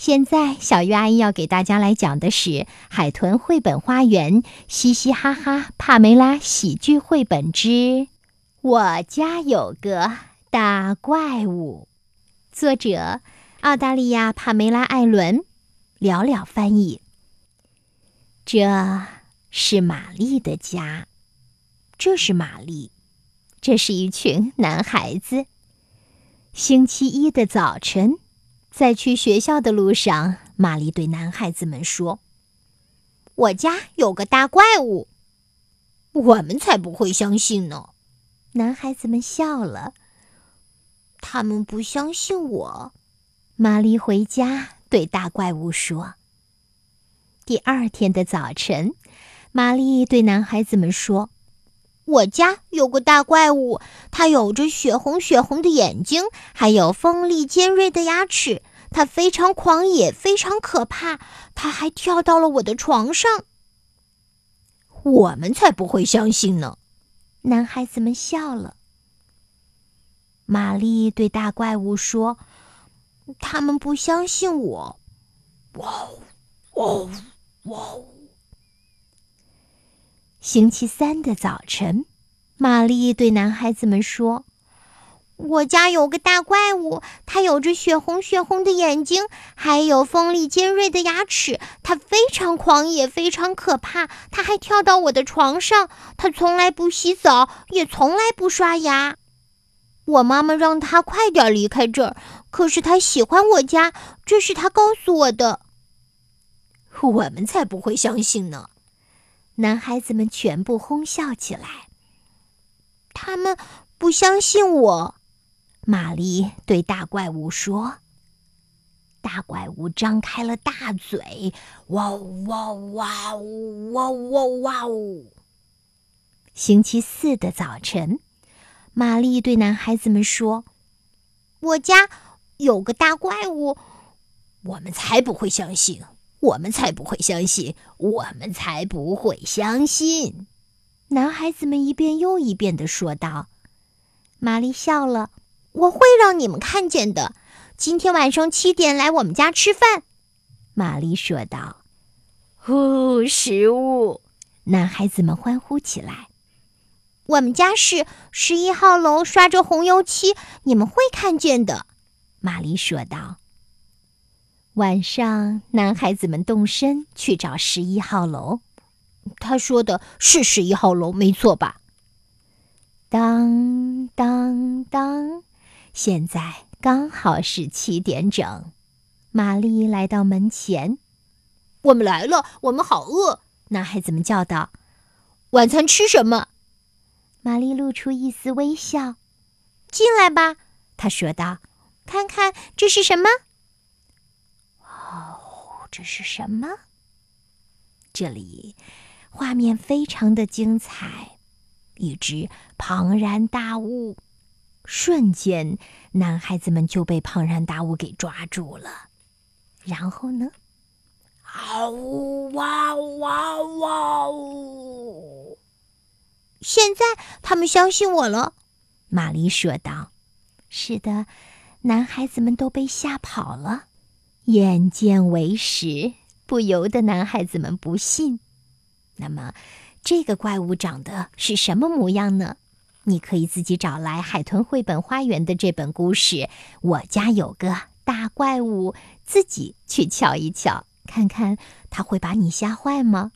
现在，小鱼阿姨要给大家来讲的是《海豚绘本花园》嘻嘻哈哈帕梅拉喜剧绘本之我家有个大怪物，作者澳大利亚帕梅拉·艾伦，寥寥翻译。这是玛丽的家，这是玛丽，这是一群男孩子。星期一的早晨。在去学校的路上，玛丽对男孩子们说：“我家有个大怪物。”我们才不会相信呢！男孩子们笑了。他们不相信我。玛丽回家对大怪物说：“第二天的早晨，玛丽对男孩子们说：‘我家有个大怪物，它有着血红血红的眼睛，还有锋利尖锐的牙齿。’”它非常狂野，非常可怕。它还跳到了我的床上。我们才不会相信呢！男孩子们笑了。玛丽对大怪物说：“他们不相信我。”哇哦，哇哦！星期三的早晨，玛丽对男孩子们说。我家有个大怪物，它有着血红血红的眼睛，还有锋利尖锐的牙齿。它非常狂野，非常可怕。它还跳到我的床上。它从来不洗澡，也从来不刷牙。我妈妈让它快点离开这儿，可是它喜欢我家，这是它告诉我的。我们才不会相信呢！男孩子们全部哄笑起来。他们不相信我。玛丽对大怪物说：“大怪物张开了大嘴，哇哇哇哇哇哇！”星期四的早晨，玛丽对男孩子们说：“我家有个大怪物。”我们才不会相信！我们才不会相信！我们才不会相信！男孩子们一遍又一遍的说道。玛丽笑了。我会让你们看见的。今天晚上七点来我们家吃饭。”玛丽说道。“哦，食物！”男孩子们欢呼起来。“我们家是十一号楼，刷着红油漆，你们会看见的。”玛丽说道。晚上，男孩子们动身去找十一号楼。他说的是十一号楼，没错吧？当当当！现在刚好是七点整，玛丽来到门前。我们来了，我们好饿！男孩子们叫道：“晚餐吃什么？”玛丽露出一丝微笑。“进来吧。”他说道，“看看这是什么？”“哦，这是什么？”这里画面非常的精彩，一只庞然大物。瞬间，男孩子们就被庞然大物给抓住了。然后呢？嗷呜哇哇哇呜！现在他们相信我了，玛丽说道。是的，男孩子们都被吓跑了。眼见为实，不由得男孩子们不信。那么，这个怪物长得是什么模样呢？你可以自己找来《海豚绘本花园》的这本故事。我家有个大怪物，自己去瞧一瞧，看看它会把你吓坏吗？